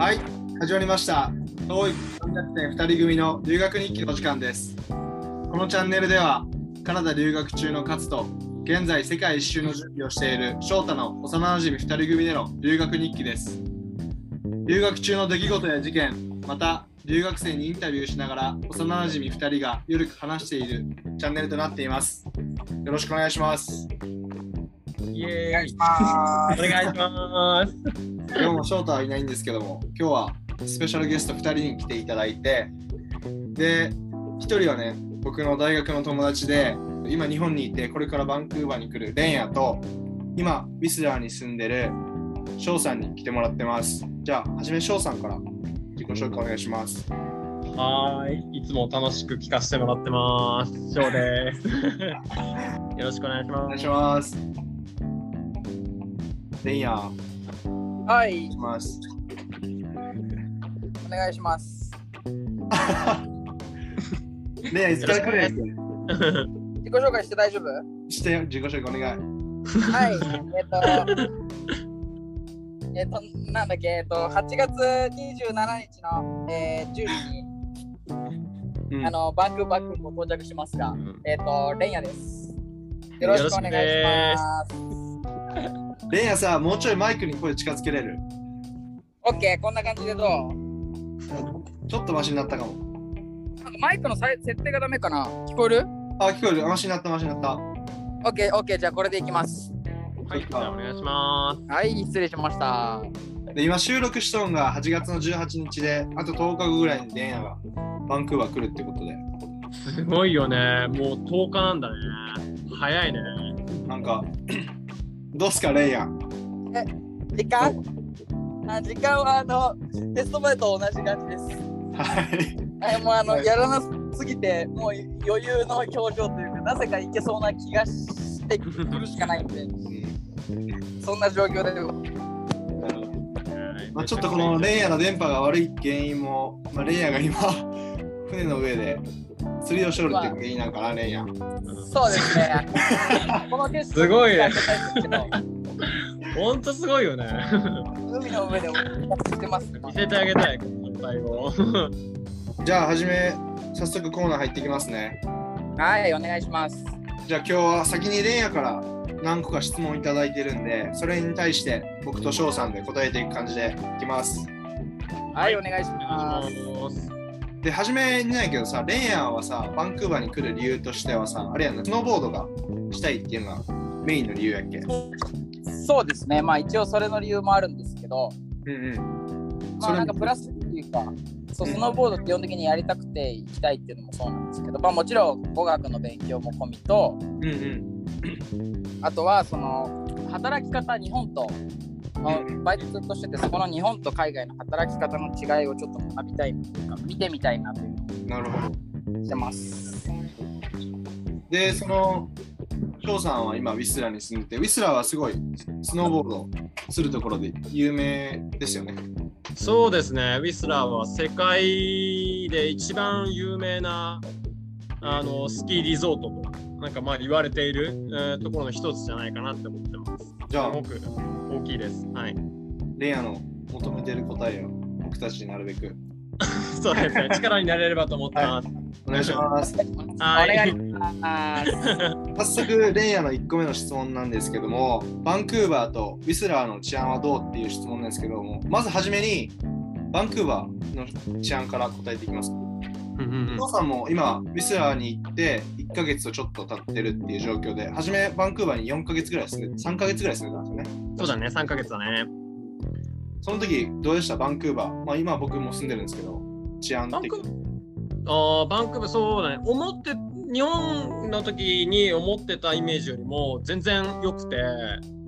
はい、始まりました。TOEIC 300点2人組の留学日記の時間です。このチャンネルでは、カナダ留学中の勝と、現在世界一周の準備をしている翔太の幼馴染2人組での留学日記です。留学中の出来事や事件、また留学生にインタビューしながら幼馴染2人がゆるく話しているチャンネルとなっています。よろしくお願いします。イエーイお願いします。お願いします。今日も翔太はいないんですけども、今日はスペシャルゲスト2人に来ていただいて、で、1人はね、僕の大学の友達で、今日本にいて、これからバンクーバーに来るレンヤと、今、ウィスラーに住んでる翔さんに来てもらってます。じゃあ、はじめ翔さんから自己紹介お願いします。はーい。いつも楽しく聞かせてもらってます。翔です。よろしくお願いしお願います。します。レンヤ、お願はいます。お願いします。レンヤ、いつから来るんやっけ自己紹介して大丈夫？してよ、自己紹介お願い。はい。えっと、えっと、なんだっけ、えっと、8月27日の、えー、10時に、うんあの、バンクーバックも到着しますが、えっと、レンヤです。よろしくお願いします。レンヤさ、もうちょいマイクに声近づけれる？オッケー、こんな感じでどう？ちょっとマシになったかも。なんかマイクのさい設定がダメかな？聞こえる？あ、聞こえる。マシになった、マシになった。オッケー、オッケー、じゃあこれでいきます。はい。じゃあお願いします。はい、失礼しました。で今収録しとんが8月の18日で、あと10日後ぐらいにレンヤがバンクーバー来るってことで、すごいよね。もう10日なんだね。早いね。なんか、どうすか、レイヤン。時間？あ時間はあのテスト前と同じ感じです。はい。はい、もうあのやらなすぎてもう余裕の表情というかなぜかいけそうな気がしてくるしかないんでそんな状況でまあ、ちょっとこのレイヤの電波が悪い原因も、まあ、レイヤが今、船の上で釣りをしょるっていう原因なんかな、レイヤン。そうですね。この景色すごいねほんとすごいよね。海の上でししてます。見せてあげたい、この状態を。じゃあ、はじめ、早速コーナー入ってきますね。はい、お願いします。じゃあ今日は先にレンヤから何個か質問いただいてるんで、それに対して僕と翔さんで答えていく感じでいきます。はい、お願いしおます。で、初めにないけどさ、レンヤはさ、バンクーバーに来る理由としてはさ、あれやな、スノーボードがしたいっていうのがメインの理由やっけ？そうですね。まあ一応それの理由もあるんですけど、うんうん。まあなんかプラスっていうか、そうスノーボード基本的にやりたくて行きたいっていうのもそうなんですけど、まあもちろん語学の勉強も込みと、うんうん。あとはその働き方日本とのバイトずっとしててそこの日本と海外の働き方の違いをちょっと学びたいなというか見てみたいなというなるほど。のをしてます。で、その、翔さんは今、ウィスラーに住んでて、ウィスラーはすごいスノーボードするところで有名ですよね。そうですね。ウィスラーは世界で一番有名なあのスキーリゾートとなんかまあ言われている、えーところの一つじゃないかなって思ってます。じゃあすごく大きいです。はい。レンヤの求めてる答えを僕たちになるべく そうですね。力になれればと思ってます。お願いします。おはい願いします。早速、レンヤの1個目の質問なんですけども、バンクーバーとウィスラーの治安はどうっていう質問なんですけども、まずはじめに、バンクーバーの治安から答えていきます。お父さんも今、ウィスラーに行って1ヶ月とちょっと経ってるっていう状況で、はじめバンクーバーに4ヶ月ぐらい住んで、3ヶ月ぐらい住んでたんですよね。そうだね。3ヶ月だね。その時、どうでした？バンクーバー。まあ今僕も住んでるんですけど、治安的バンクあーバンクーバーそうだね。思って日本の時に思ってたイメージよりも全然良くて。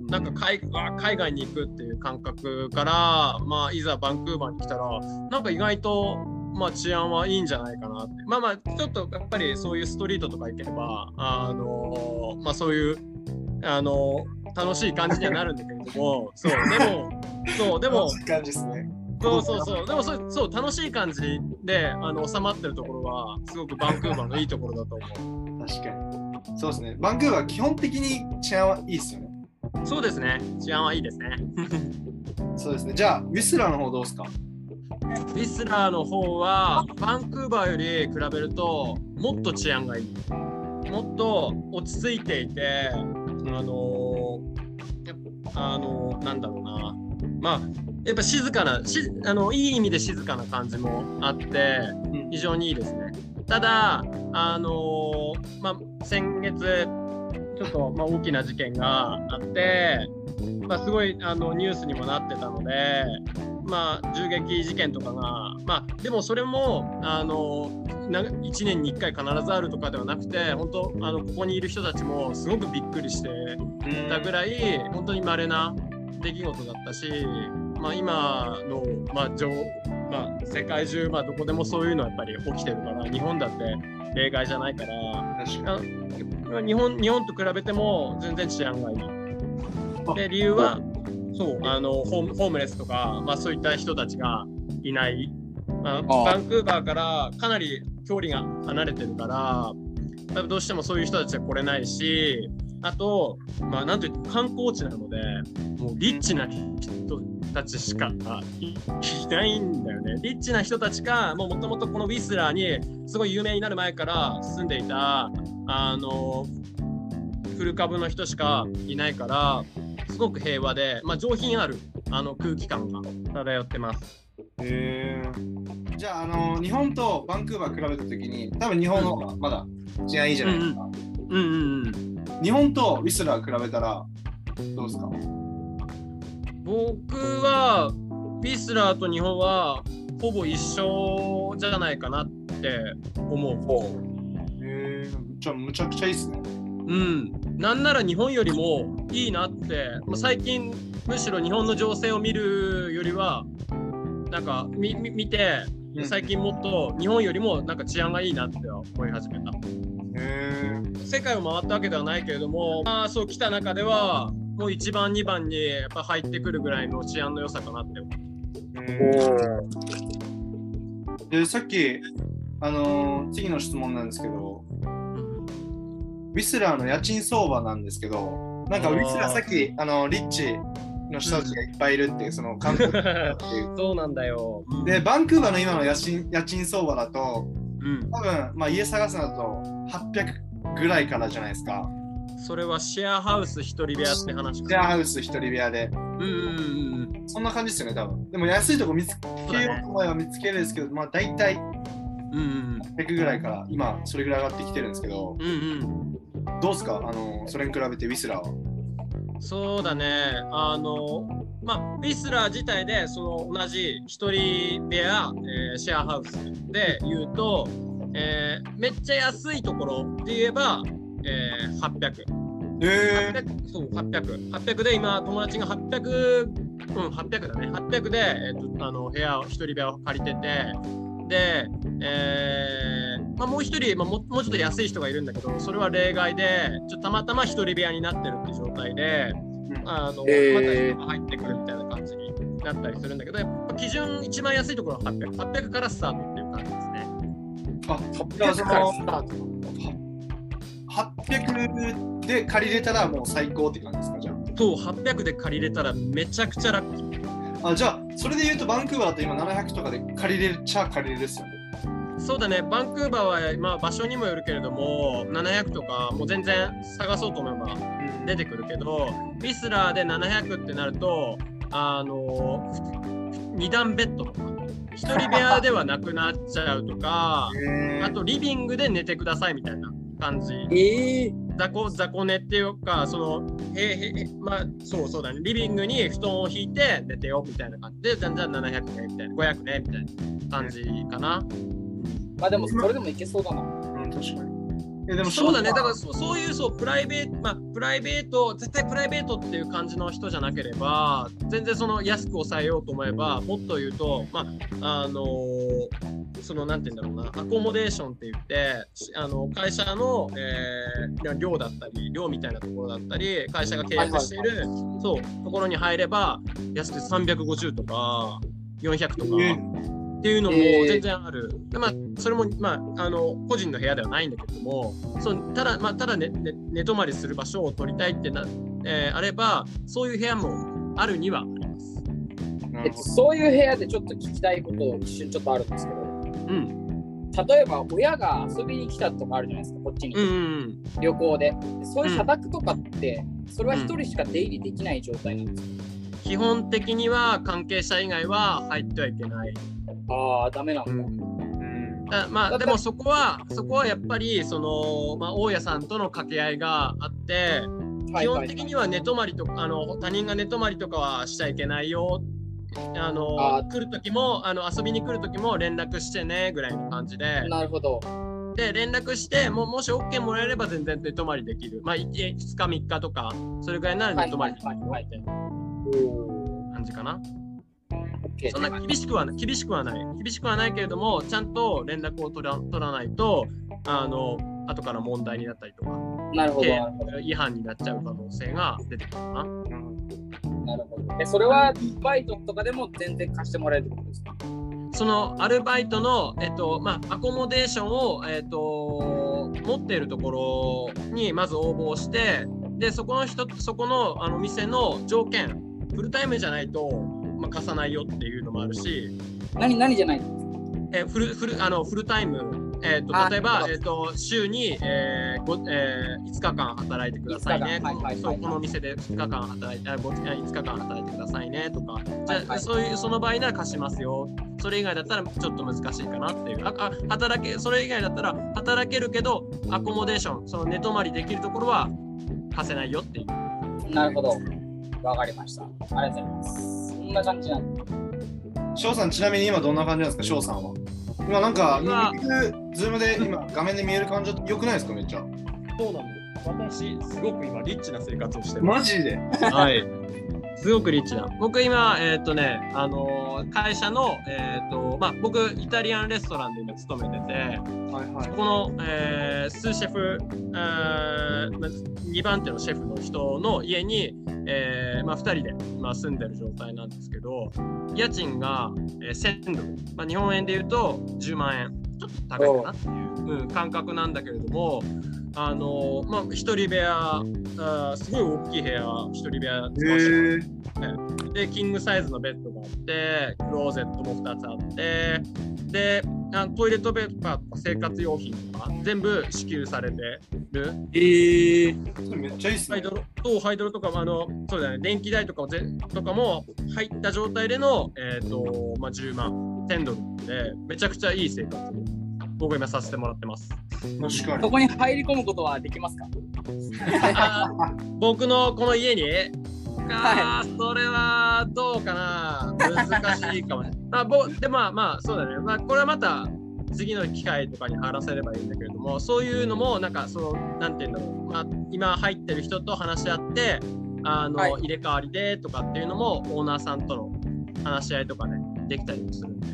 なんか海あ海外に行くっていう感覚から、まあ、いざバンクーバーに来たらなんか意外と、まあ、治安はいいんじゃないかなってまあまあちょっとやっぱりそういうストリートとか行けばあのまあそういうあの楽しい感じにはなるんだけれども そうでもそうでも感じですね。そうそうそう。でもそそう楽しい感じであの収まってるところはすごくバンクーバーのいいところだと思確かに。そうですね。バンクーバー基本的に治安はいいですよね。う。そうですね。治安はいいですね。そうですね。じゃあ、ウィスラーの方どうですか？ウィスラーの方はバンクーバーより比べるともっと治安がいい。もっと落ち着いていて、あのあのなんだろうな、まあ、やっぱ静かなしあの、いい意味で静かな感じもあって、うん非常にいいですね。ただ、あのまあ、先月、ちょっと、まあ、大きな事件があって、まあ、すごいあのニュースにもなってたので、まあ、銃撃事件とかが、まあ、でもそれもあのな1年に1回必ずあるとかではなくて本当あのここにいる人たちもすごくびっくりしてたぐらい本当に稀な出来事だったし、まあ、今の、まあ情まあ、世界中、まあ、どこでもそういうのはやっぱり起きてるから日本だって例外じゃないから確かあ日本日本と比べても全然治安がいい。あで理由はそうあのホームホームレスとか、まあ、そういった人たちがいない、まあ、バンクーバーからかなり距離が離れてるから多分どうしてもそういう人たちは来れないしあと、まあ、なんといっても観光地なのでもうリッチな人たちしかいいないんだよね。リッチな人たちがもともとこのウィスラーにすごい有名になる前から住んでいたあの古株の人しかいないからすごく平和で、まあ、上品あるあの空気感が漂ってます。に。へーじゃあ、あの日本とバンクーバー比べたときに、多分日本の方がまだ治安いいじゃないですか。うんうんうん。日本とウィスラー比べたらどうですか？僕はウィスラーと日本はほぼ一緒じゃないかなって思う。へえじゃあむちゃくちゃいいっすね。うん、なんなら日本よりもいいなって、まあ最近むしろ日本の情勢を見るよりはなんかみみ見てうん最近もっと日本よりもなんか治安がいいなって思い始めた。へ世界を回ったわけではないけれども、まあ、そう来た中ではもう1番2番にやっぱ入ってくるぐらいの治安の良さかなって思う。え。で、さっき、あのー次の質問なんですけど、ウィスラーの家賃相場なんですけど、なんかウィスラーさっき、あのリッチの人たちがいっぱいいるっていう、その観光っていう。そうなんだよ。で、バンクーバーの今の家賃家賃相場だと、うん、多分、まあ、家探すのだと800ぐらいからじゃないですか。それはシェアハウス一人部屋って話シ。ェアハウス一人部屋で。うんうんうんうん。そんな感じですよね、多分。でも安いとこ見つけようと思えば見つけるんですけど、まあ大体うんうん100ぐらいから今それぐらい上がってきてるんですけど、うんうんどうですか？あのそれに比べてウィスラーは。そうだね、あの、まあ、ウィスラー自体で、その同じ一人部屋、えーシェアハウスで言うと、えーめっちゃ安いところで言えば、えー800。え800そう、800。800で今、友達が800、うん、800だね。800で、えーとあの部屋を、一人部屋を借りてて、で、えーまあ、もう一人、まあ、ももうちょっと安い人がいるんだけど、それは例外で、ちょっとたまたま一人部屋になってるって状態で、あの、また人が入ってくるみたいな感じになったりするんだけど、やっぱ基準一番安いところは800。800からスタートっていう感じですね。あじゃあその800で借りれたらもう最高って感じですかじゃそう、800で借りれたらめちゃくちゃラッキー。あ。あじゃあそれで言うとバンクーバーだと今700とかで借りれちゃ借りれるですよね。そうだね、バンクーバーは、まあ、場所にもよるけれども、700とか、もう全然探そうと思えば出てくるけど、ウィスラーで700ってなると、あの、2段ベッドとか、1人部屋ではなくなっちゃうとか、あとリビングで寝てくださいみたいな感じ。えー、雑魚雑魚寝っていうか、その、へへへまあ、そうそうだね、リビングに布団を引いて寝てよみたいな感じで、じゃんじゃん700ねみたいな、500ねみたいな感じかな。まあでもそれでもいけそうだな。うん、確かに。えでもそうだね、だかららそうそういうそうプライベート、まあ、プライベート、絶対プライベートっていう感じの人じゃなければ、全然その安く抑えようと思えば、もっと言うと、まあ、あのーそのなんて言うんだろうな、アコモデーションって言って、しあの会社の、えー寮だったり、寮みたいなところだったり、会社が契約している、そうところに入れば、安く350とか、400とか。えっていうのもえー。全然ある。でまあ、それも、まあ、あの個人の部屋ではないんだけども、そうただ、まあ、ただ、ねね、寝泊まりする場所を取りたいってな、えーあれば、そういう部屋もあるにはあります。うえっと、そういう部屋でちょっと聞きたいことを一瞬ちょっとあるんですけど、うん。例えば親が遊びに来たとかあるじゃないですか、こっちに、うんうん旅行で。そういう社宅とかって、それは一人しか出入りできない状態なんですか、基本的には関係者以外は入ってはいけない。ああ、ダメなのか。うん。だまあでもそこはそこはやっぱりその、まあ、大家さんとの掛け合いがあって基本的には寝泊まりとかあの他人が寝泊まりとかはしちゃいけないよ。あのあ来る時もあの遊びに来る時も連絡してねぐらいの感じで。なるほど。で連絡してももし OK もらえれば全然寝泊まりできる。まあ2日3日とかそれぐらいなら寝泊まりできるよはいはい。みたいなお感じかな。そんな厳しくはない厳しくはない厳しくはないけれどもちゃんと連絡を取ら取らないとあの後から問題になったりとかなるほど。違反になっちゃう可能性が出てくるかな。なるほど。え、それはバイトとかでも全然貸してもらえるってことですか？そのアルバイトの、えっとまあ、アコモデーションを、えっと、持っているところにまず応募してでそこの人そこのあの店の条件フルタイムじゃないと、まあ、貸さないよっもあるし。何、何じゃないえーフルフルあのフルタイム、えー、とあ例えば、えー、と週に、えーごえー5日間働いてくださいね。5日間。はいはいはいそうこの店で2日間働いてあごえー5日間働いてくださいねとか。じゃあ、はいはいそういうその場合なら貸しますよ。それ以外だったらちょっと難しいかなっていう。ああ働けそれ以外だったら働けるけどアコモデーションその寝泊まりできるところは貸せないよっていう。なるほど。わかりました。ありがとうございます。そんな感じなんだ。翔さん、ちなみに今どんな感じなんですか、翔さんは。今なんか、今ズームで今画面で見える感じよくないですか、めっちゃ。そうなんです私すごく今リッチな生活をしてマジで？はい。すごくリッチな。僕今、えっ、とね、あのー会社の、えっ、と、まあ、僕、イタリアンレストランで今勤めてて、はいはいそ。この、えー、スーシェフ、えーまあ2番手のシェフの人の家に、えーまあ、2人で今住んでる状態なんですけど、家賃が、えー1000ドル、まあ、日本円で言うと10万円、ちょっと高いかなっていう、うん、感覚なんだけれども、あのーまあ、一人部屋、あーすごい大きい部屋、一人部屋使わせて。で、キングサイズのベッドがあって、クローゼットも2つあって、で、あトイレットペーパーとか生活用品とか全部支給されてる。ええ。それめっちゃいいっすねハイド。ロとハイドロとかもあのそうだね電気代とかもぜとかも入った状態でのえっ、とまあ10万1000ドルでめちゃくちゃいい生活を僕今させてもらってます。確かに。そこに入り込むことはできますか？あ 僕のこの家に？あーそれはどうかな？難しいかもね。まあ、ぼでまあまあそうだね。まあこれはまた次の機会とかに話せればいいんだけれどもそういうのもなんかそのなんていうんだろう、まあ、今入ってる人と話し合ってあの、はい入れ替わりでとかっていうのもオーナーさんとの話し合いとかねできたりもするんで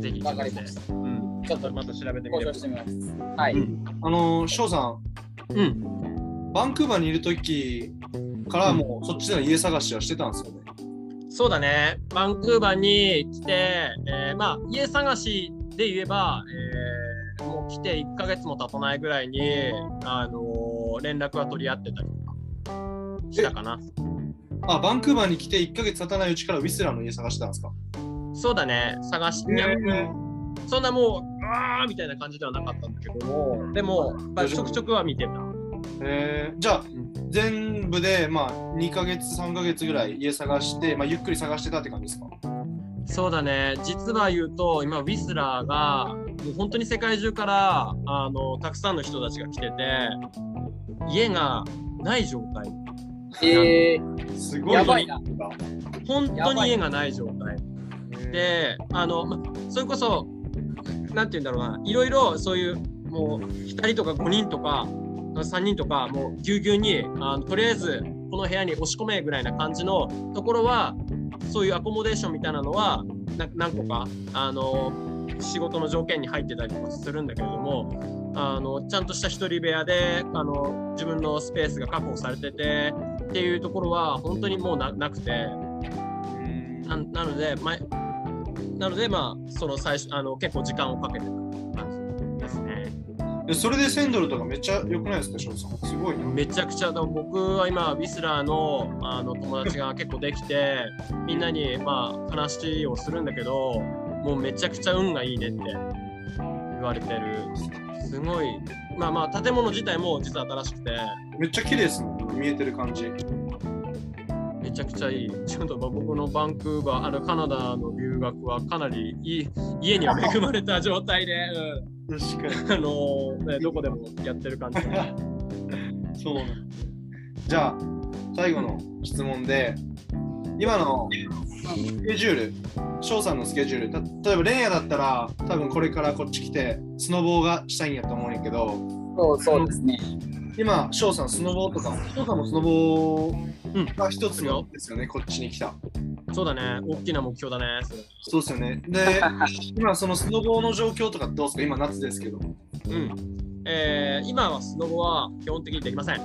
ぜひわかりました。うん、ちょっとまた調べてみます。はい。うん。あの、翔さん、うん、バンクーバーにいるときからもうそっちでの家探しはしてたんですよね。そうだね、バンクーバーに来て、えーまあ、家探しで言えば、えーもう来て1ヶ月も経たないぐらいに、あのー連絡は取り合ってたりとかしたかな。あ、バンクーバーに来て1ヶ月経たないうちからウィスラーの家探してたんですか？そうだね、探し、いやそんなもわーみたいな感じではなかったんだけども、でも、まあ、ちょくちょくは見てた。えー、じゃあん全部でまあ2ヶ月3ヶ月ぐらい家探して、まあ、ゆっくり探してたって感じですか？そうだね、実は言うと、今、ウィスラーが、もう本当に世界中からあのたくさんの人たちが来てて、家がない状態。えー、すごいやばいな。本当に家がない状態。であの、ま、それこそなんて言うんだろうないろいろそういうもう2人とか5人とか3人とかもうぎゅうぎゅうにあのとりあえずこの部屋に押し込めぐらいな感じのところはそういうアコモデーションみたいなのはな何個かあの仕事の条件に入ってたりとかするんだけれどもあのちゃんとした一人部屋であの自分のスペースが確保されててっていうところは本当にもうななくて。ななので、まあ、なので、まあ、その最初あの結構時間をかけてた感じですね。でそれで1000ドルとかめっちゃ良くないですか、翔さん？すごいな。めちゃくちゃ、僕は今、ウィスラーのあの友達が結構できて、みんなに、まあ、話をするんだけど、もうめちゃくちゃ運がいいねって言われてる。すごい、まあまあ、建物自体も実は新しくて、めっちゃ綺麗ですもん、見えてる感じ。めちゃくちゃいい。ちょっと僕のバンクーバー、あのカナダの留学はかなりいい家には恵まれた状態で、確かに。うん、あのね、どこでもやってる感じ。そうなんじゃあ、最後の質問で、今のスケジュール、翔さんのスケジュール、た例えばレンヤだったら、多分これからこっち来て、スノボーがしたいんやと思うんやけど、そうそうですね。今、翔さん、スノボーとか、翔さんもスノボうんーが一つのですよね、こっちに来た。そうだね、大きな目標だね。そうですよね。で、今、そのスノボーの状況とかどうですか？今、夏ですけど。うん。えー、今はスノボは基本的にできません。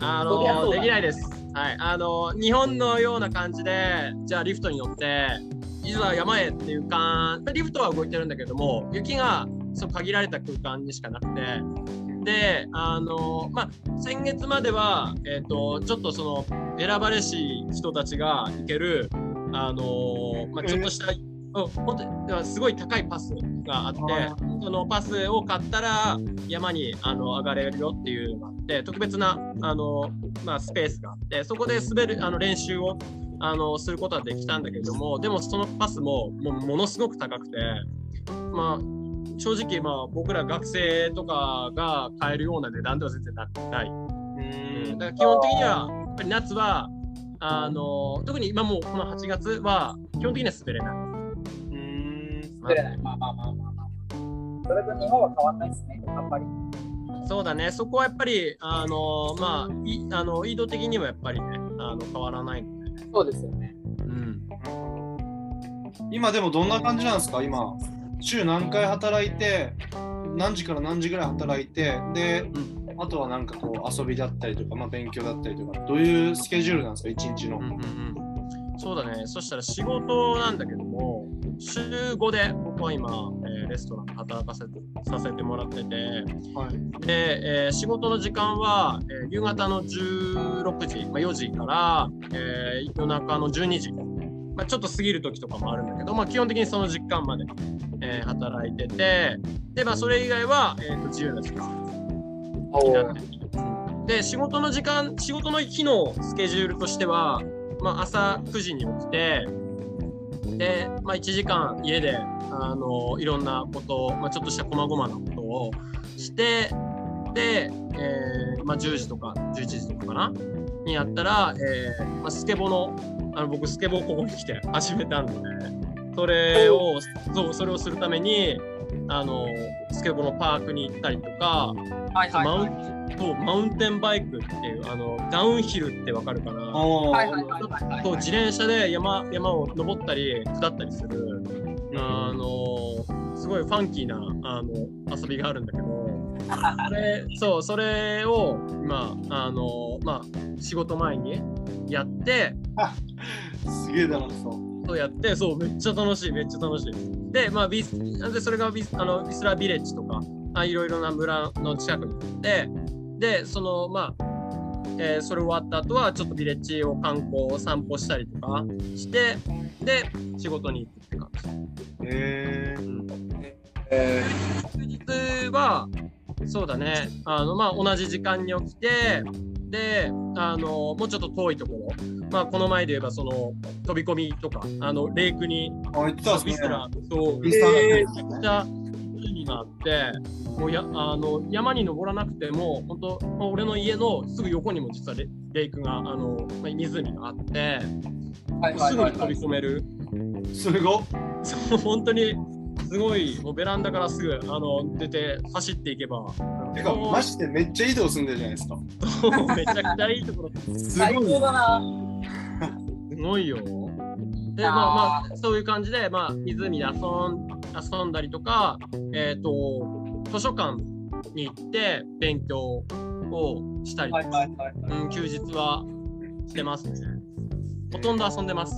あのできないです。はい。あの日本のような感じで、じゃあリフトに乗って、いざ山へっていうか、リフトは動いてるんだけども、雪がそう限られた空間にしかなくて、で、あのまあ、先月までは、えっ、と、ちょっとその、選ばれし人たちが行ける、あのまあ、ちょっとした、うん本当にすごい高いパスがあってあそのパスを買ったら山にあの上がれるよっていうのがあって特別なあの、まあ、スペースがあってそこで滑るあの練習をあのすることはできたんだけどもでもそのパスももうものすごく高くてまあ正直まあ僕ら学生とかが買えるような値段では全然なない。うんだから基本的にはやっぱり夏はあの特に今もうこの8月は基本的には滑れない。うん滑れない。まあまあまあまあまあ。それと日本は変わんないですね、やっぱり。そうだね、そこはやっぱり、あのまあ、いあの緯度的にはやっぱりね、あの変わらないので、そうですよね。うん。今でもどんな感じなんですか？今週何回働いて何時から何時ぐらい働いてで、あとはなんかこう遊びだったりとか、まあ、勉強だったりとかどういうスケジュールなんですか一日の、うんうんうん、そうだね、そしたら仕事なんだけども、週5で僕は今、えーレストランで働かせてさせてもらってて、はい、で、えー仕事の時間は、えー夕方の16時、まあ、4時から、えー夜中の12時、まあ、ちょっと過ぎる時とかもあるんだけど、まあ、基本的にその時間まで、えー働いてて、で、まあ、それ以外は、えーと自由な時間。になってるで、仕事の時間、仕事の日のスケジュールとしては、まあ、朝9時に起きて、で、まあ、1時間家で、あのいろんなことを、まあ、ちょっとした細々なことをして、で、えーまあ、10時とか11時とかかなにやったら、えーまあ、スケボのあの僕スケボーここに来て始めたんで、それをそうそれをするためにあのスケボーのパークに行ったりとか、はいはいマウはい。ンそうマウンテンバイクっていうあのダウンヒルってわかるかな？おーはいはいはいはいはい。そう自転車で山山を登ったり下ったりするあのすごいファンキーなあの遊びがあるんだけどそれそうそれを今あのまあ仕事前にやってすげえ楽しそう。そうやってそうめっちゃ楽しいめっちゃ楽しい。でまあビスなんでそれがビスあのビスラービレッジとかあいろいろな村の近くにあってでそのまあえーそれ終わった後はちょっとビレッジを観光散歩したりとかしてで仕事に行くって感じ。へええ休日はそうだね。あの、まあ、同じ時間に起きてであのもうちょっと遠いところ、まあ、この前で言えばその飛び込みとかあのレイクにあ言ってたんですね。ビスラそうめちゃくちゃ海があってもうやあの山に登らなくても本当、まあ、俺の家のすぐ横にも実はレレイクがあの、まあ、湖があってーはいはいすぐに飛はいはい。び込める。すごっ。そう本当にすごいもうベランダからすぐあの出て走っていけばてかマジでめっちゃ移動すんでるじゃないですか めちゃくちゃいいところす最ごい高だな。すごいよ。でまあまあそういう感じで、まあ、湖で遊ん遊んだりとか、えっと図書館に行って勉強をしたりはいはい。うん、休日はしてますね。ほとんど遊んでます。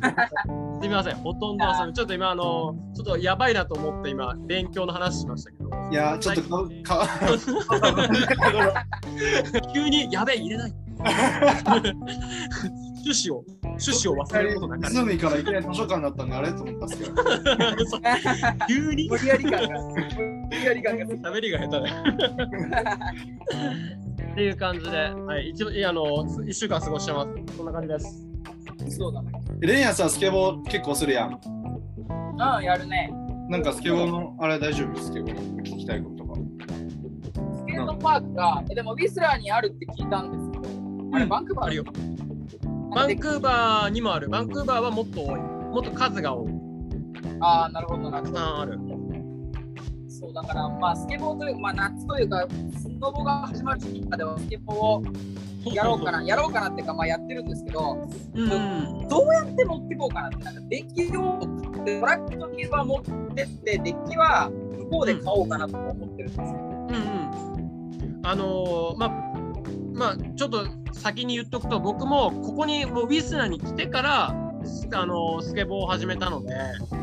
すみません、ほとんど遊び。ちょっと今、あの、ちょっとやばいなと思って今、勉強の話しましたけど、いや、ちょっとか、か急にやべえ、入れない。趣旨を、趣旨を忘れることなかった。湖からいきなり図書館になったんであれと思ったんですけど。急に？無理やり感が。無理やり感が。喋りが下手で。っていう感じで、はい、一応、いやあの、一週間過ごしてます。こんな感じです。そうだね。レンヤさ、スケボー結構するやん。うん、やるね。なんかスケボーのあれ大丈夫スケボーの聞きたいこととか。スケートパークが、えでもウィスラーにあるって聞いたんですけど、あれバンクーバーあるよ。バンクーバーにもある。バンクーバーはもっと多い。もっと数が多い。ああ、なるほど、なたく。さんある。そうだから、まあ、スケボーというか、まあ、夏というか、スノボが始まる時期まではスケボーを やろうかな、やろうかなっていうか、まあ、やってるんですけど、うんうん。どうやって持っていこうかなって、なんかデッキをトラックと系は持ってって、デッキは向こうで買おうかなと思ってるんですよ。うんうん。あのーまあ、まあ、ちょっと先に言っとくと、僕もここにもうウィスナーに来てから、あのースケボーを始めたので、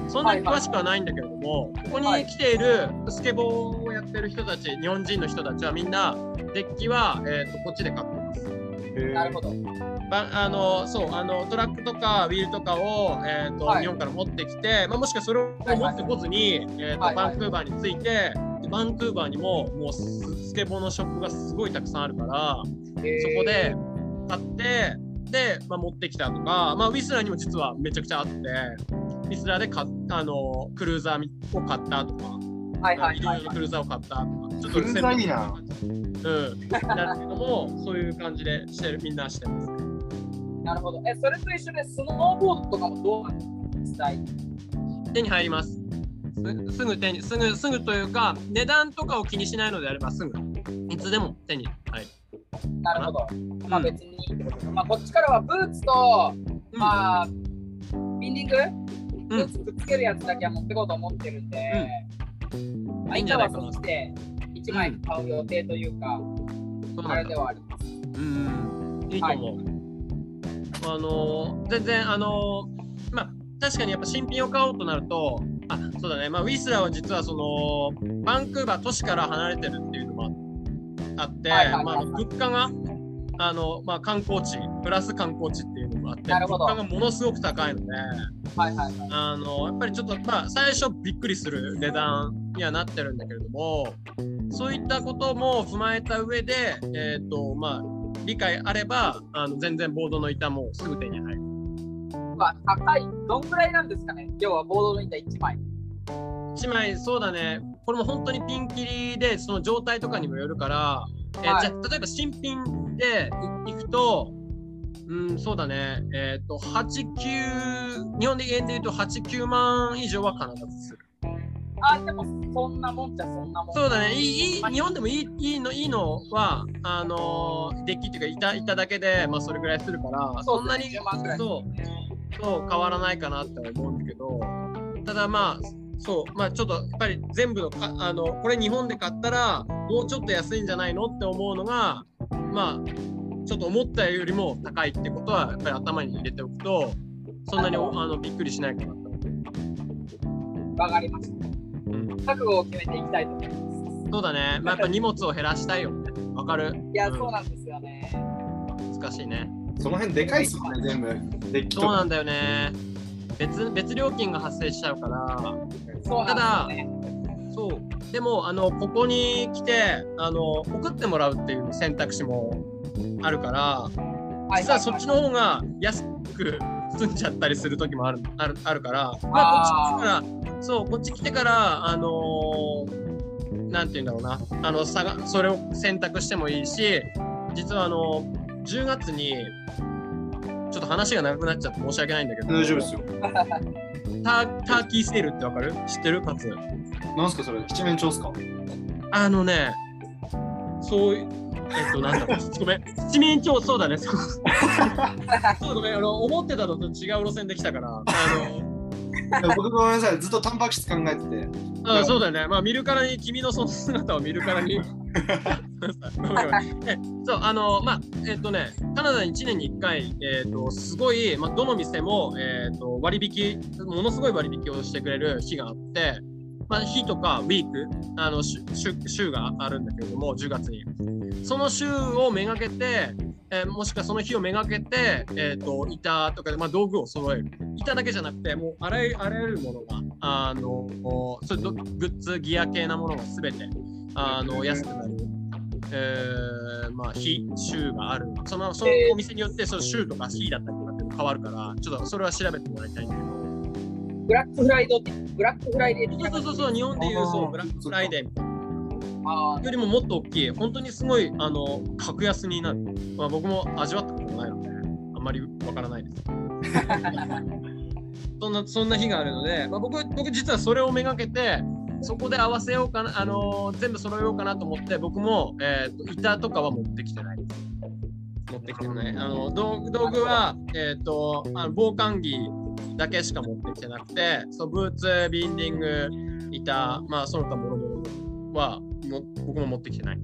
そんなに詳しくはないんだけれども、ここに来ているスケボーをやってる人たち、日本人の人たちはみんな、デッキは、えー、とこっちで買っ。なるほど。ばあのそうあのトラックとかウィールとかを、えーとはい。日本から持ってきて、まあ、もしくはそれを持ってこずに、えーとはいはい。バンクーバーに着いてでバンクーバーにももうススケボーのショップがすごいたくさんあるから、そこで買ってで、まあ、持ってきたとか、まあ、ウィスラーにも実はめちゃくちゃあってウィスラーで買っあのクルーザーを買ったとか、はいはいはいいはい。ろいろクルーザーを買ったとかちょっクルーザーいいなうん、なもそういう感じでしてるみんなしてます。なるほど。え、それと一緒で、スノーボードとかもどうなんで。手に入ります。すすぐ手に、すぐ、すぐというか、値段とかを気にしないのであれば、すぐ、いつでも手に入る。なるほど。まあ別にいいってこ。まあこっちからはブーツと、うんまあ、ビンディング？ブうんーツくっつけるやつだけは持ってこうと思ってるんで、まあ、いいんじ板はゃないかなそして1枚買う予定というか。あれではあります。うん、いいと思う。あのー、全然、あのー、まあ、確かにやっぱ新品を買おうとなると、あ、そうだね、まあ、ウィスラーは実はその、バンクーバー都市から離れてるっていうのもあって、はいはいはいまあ、物価が、あの、まあ、観光地、プラス観光地っていうのもあって、物価がものすごく高いので、はいはいはい。あのやっぱりちょっと、まあ、最初びっくりする値段にはなってるんだけれども、そういったことも踏まえた上で、えっ、と、まあ、理解あれば、あの全然ボードの板もすぐ手に入る。まあ、高い、どんくらいなんですかね？要はボードの板1枚。1枚、そうだね、これも本当にピンキリで、その状態とかにもよるから、えーはいじゃあ例えば新品でい行くと、うん、そうだね、えっ、と、8、9、日本で円で言うと8、9万以上は必ずする。あ、でもそんなもんじゃそんなもん。そうだね、いいいい日本でもいいいいのいいのは、あのーデッキっていうか板、板だけで、まあ、それぐらいするから、そんなに10万くらいそうそう変わらないかなって思うんだけど、ただまあ、そう、まあちょっとやっぱり全部のか、あの、これ日本で買ったら、もうちょっと安いんじゃないのって思うのが、まあ、ちょっと思ったよりも高いってことは、やっぱり頭に入れておくと、そんなにおあのびっくりしないかなと。わかりました。うん覚悟を決めていきたいと思います。そうだね。まあ、やっぱ荷物を減らしたいよね。わかる？いや、うんそうなんですよね。難しいね。その辺でかいっすもんね、全部。デッキ。そうなんだよね。別別料金が発生しちゃうから。そうなんですよね。そう。でも、あの、ここに来て、あの、送ってもらうっていう選択肢もあるから、はい実はそっちの方が安く済んじゃったりする時もあるあるあるから、まあ、こっち来てから、そう、こっち来てから、あのーなんて言うんだろうな、あの、さがそれを選択してもいいし、実はあの、10月に、ちょっと話が長くなっちゃって申し訳ないんだけど、大丈夫ですよ。ターターキーセールってわかる？知ってる？かつなんすかそれ？七面鳥っすか？あのね、そういう、えっと、なんだろう、ごめん、七面鳥、そうだね、そうそうごめん、あの、思ってたのと違う路線できたから、あいや僕ごめんなさい、ずっとタンパク質考えてて。の、あそうだよね、まあ、見るからに、君のその姿を見るからに、そうあのまあえっ、とねカナダに1年に1回えっ、とすごい、まあ、どの店も、えっと割引ものすごい割引をしてくれる日があって、まあ、日とかウィー。クあの週週週があるんだけれども10月に。その週をめがけて、えーもしくはその日をめがけて、えー、と板とかで、まあ、道具を揃える。板だけじゃなくてもうあらゆるあらゆるものがあのそういうどグッズギア系なものが全てあの安くなる、えーまあ、日週がある。そのそのお店によってその週とか日だったりとかって変わるからちょっとそれは調べてもらいたいんだけどブラックフライドブラックフライデー的なそうそうそう日本でいうそうブラックフライデーみたいなあよりももっと大きい、本当にすごいあの格安になる。まあ、僕も味わったことないので、あんまりわからないです。そんなそんな日があるので、まあ、僕僕実はそれをめがけて、そこで合わせようかな、あのー全部揃えようかなと思って、僕も、えーと板とかは持ってきてないです。持ってきてない。あの道道具は、えー、とあの防寒着だけしか持ってきてなくて、そうブーツ、ビンディング、板、まあ、その他もろもろはも僕も持ってきてない。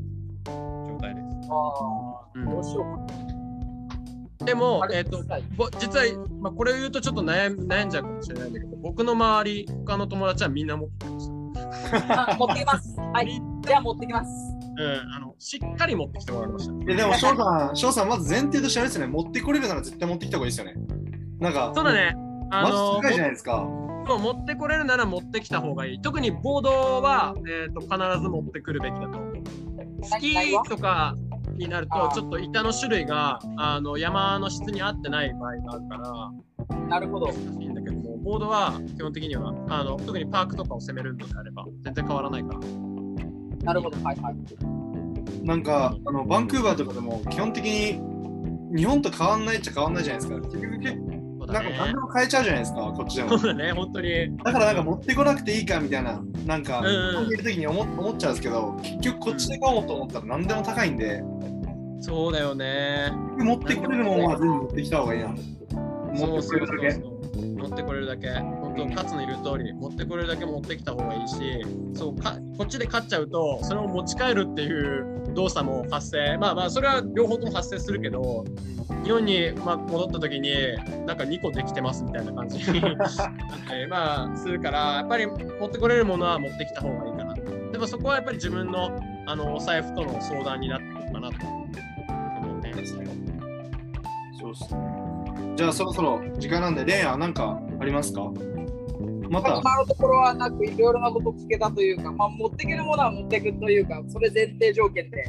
状態です。ーあうん。ーどうしようかでも、えっ、と、はいぼ実は、まあ、これを言うとちょっと悩ん悩んじゃうかもしれないんだけど、僕の周り、他の友達はみんな持ってきました。あ持ってきます。はいじゃあ持ってきますうん、あのしっかり持ってきてもらいました。えでも翔さん、翔さん、まず前提としてあれですよね、持ってこれるなら絶対持ってきた方がいいですよね。なんか、そうだね。あの高いじゃないですか。も持ってこれるなら持ってきた方がいい。特にボードは、えー、と必ず持ってくるべきだと思う。スキーとかになると、ちょっと板の種類があの山の質に合ってない場合があるから、なるほど難しいんだけども、ボードは基本的にはあの特にパークとかを攻めるのであれば全然変わらないから。なるほどはいはいなんか、あのバンクーバーとかでも基本的に日本と変わんないっちゃ変わんないじゃないですか。結局、結そうだねなんか何で。も変えちゃうじゃないですか、こっちでも。そうだね、本当に。だからなんか持ってこなくていいかみたいな、なんか、うんいる時に思思っちゃうんですけど、結局こっちで買おうと思ったら何でも高いんで、そうだよね。持ってこれるものは全部持ってきた方がいいな。持そうそうってこれるだけ。そうそう。持ってこれるだけ。本当、勝つの言う通り、持ってこれるだけ持ってきた方がいいし、そうかこっちで勝っちゃうと、それを持ち帰るっていう動作も発生。まあまあ、それは両方とも発生するけど、日本に、まあ、戻った時に、なんか2個できてますみたいな感じに まあ、するから、やっぱり持ってこれるものは持ってきた方がいいかな。でもそこはやっぱり自分のあのお財布との相談になってくるかなと思うね。そうっすね。じゃあそろそろ時間なんで、レイヤーなんかありますか？また、今のところはなくいろいろなこと聞けたというか、まあ、持ってけるものは持ってくというかそれ前提条件で。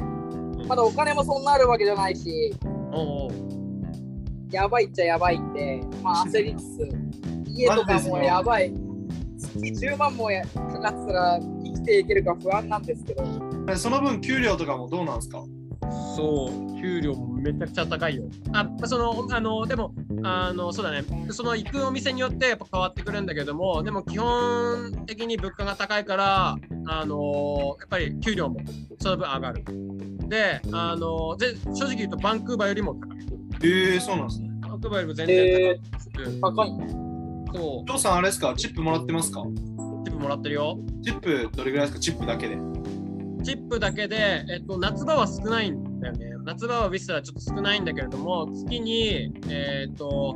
まだお金もそんなあるわけじゃないし。おうおう。やばいっちゃやばいんで、まあ、焦りつつ家とかもやばい。月10万もやかかってたら生きていけるか不安なんですけど。その分給料とかもどうなんですか？そう、給料もめちゃくちゃ高いよ。あ、その、あの、でも、あの、そうだね、その行くお店によってやっぱ変わってくるんだけども、でも基本的に物価が高いから、あの、やっぱり給料もその分上がる。で、あの、で正直言うとバンクーバーよりも高い。えー、そうなんですね。バンクーバーよりも全然高い。うん高いそう、父さんあれですか？チップもらってますか？チップもらってるよ。チップどれぐらいですか？チップだけで。チップだけで、えっと、夏場は少ないんだよね。夏場はウィスラーちょっと少ないんだけれども、月に、えっと、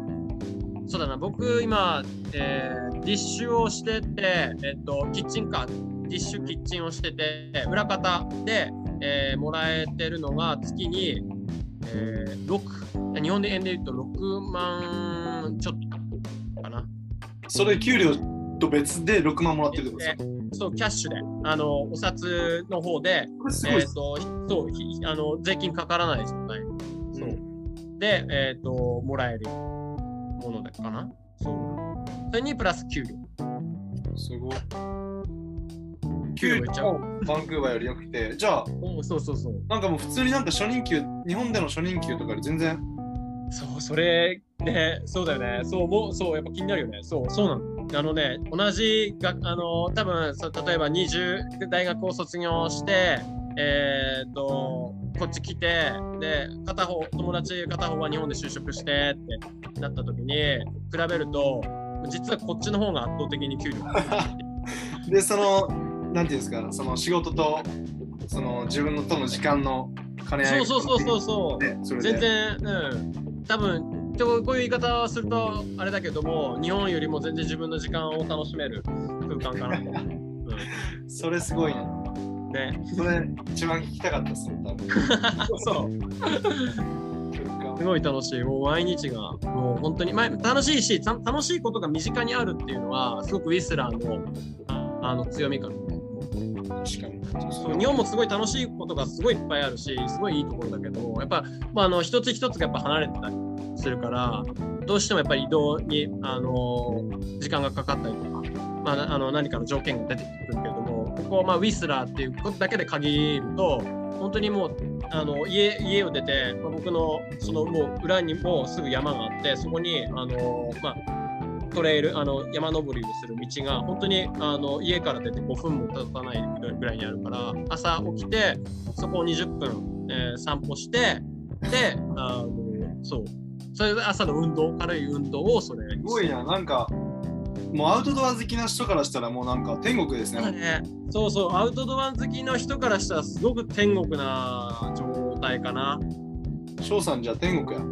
そうだな、僕今、えーディッシュをしてて、えっと、キッチンカー、ディッシュキッチンをしてて、裏方で、えーもらえてるのが月に、えー6、日本で円で言うと6万ちょっとかな。それ給料と別で6万もらってるってことですか？そう、キャッシュで、あの、お札の方で。えっと、そうひあの、税金かからない状態。そう。で、えっ、と、もらえるものだかな。そう。それにプラス給料。すごい。給料バンクーバーより良くて、じゃあ、おそうそうそう。なんかもう普通になんか初任給、日本での初任給とかより全然、そう、それ、ね、そうだよね。そう、もう、そう、やっぱ気になるよね。そう、そうなの。あのね、同じが、あの、多分例えば20、大学を卒業して、えっ、と、こっち来て、で、片方、友達片方は日本で就職してってなった時に、比べると、実はこっちの方が圧倒的に給料が。で、その、なんていうんですか、その仕事とその自分のとの時間の兼ね合いそうそうそうそうそう。全然、うん。多分ちょこういう言い方をするとあれだけども、日本よりも全然自分の時間を楽しめる空間かなと。う それすごいね。ん、ね。それ一番聞きたかったですね、多分。そう。すごい楽しい。もう毎日が、もう本当に、まあ、楽しいし、た楽しいことが身近にあるっていうのは、すごくウィスラーのああの強みかな。確かに。そう日本もすごい楽しいことがすごいいっぱいあるし、すごいいいところだけど、やっぱ、まあ、あの一つ一つがやっぱ離れてたりするから、どうしてもやっぱり移動に、あの時間がかかったりとか、まあ、あの何かの条件が出てくるけれども、ここ、まあ、ウィスラーっていうことだけで限ると、本当にもうあの家家を出て、まあ僕のそのもう裏にもすぐ山があって、そこにあの、まあ、トレイルあの山登りをする道が本当にあの家から出て5分も経たないぐらいにあるから朝起きてそこを20分、えー散歩してであのそう。それで朝の運動軽い運動をそれすごいな、なんか、もうアウトドア好きな人からしたらもうなんか天国ですね。ねそうそうアウトドア好きの人からしたらすごく天国な状態かな。翔さんじゃあ天国や。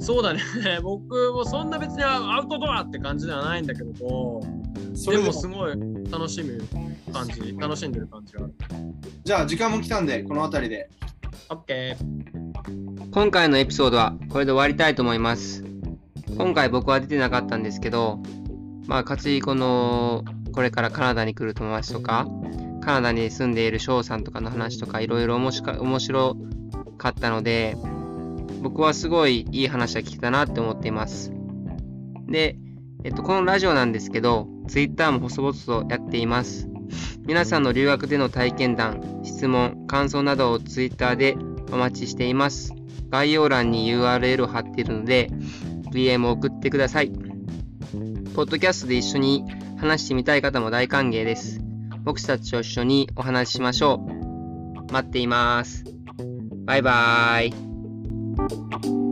そうだね。僕もそんな別にアウトドアって感じではないんだけども。でそれでも。もすごい楽しむ感じ楽しんでる感じがある。じゃあ時間も来たんで、この辺りで。OK 今回のエピソードはこれで終わりたいと思います。今回僕は出てなかったんですけど、まあ、勝井この、これからカナダに来る友達とか、カナダに住んでいる翔さんとかの話とか、いろいろ面白かったので、僕はすごいいい話が聞けたなって思っています。で、えっと、このラジオなんですけど、Twitter も細々とやっています。皆さんの留学での体験談、質問、感想などを Twitter でお待ちしています。概要欄に URL を貼っているので、DM を送ってください。ポッドキャストで一緒に話してみたい方も大歓迎です。僕たちと一緒にお話ししましょう。待っています。バイバーイ。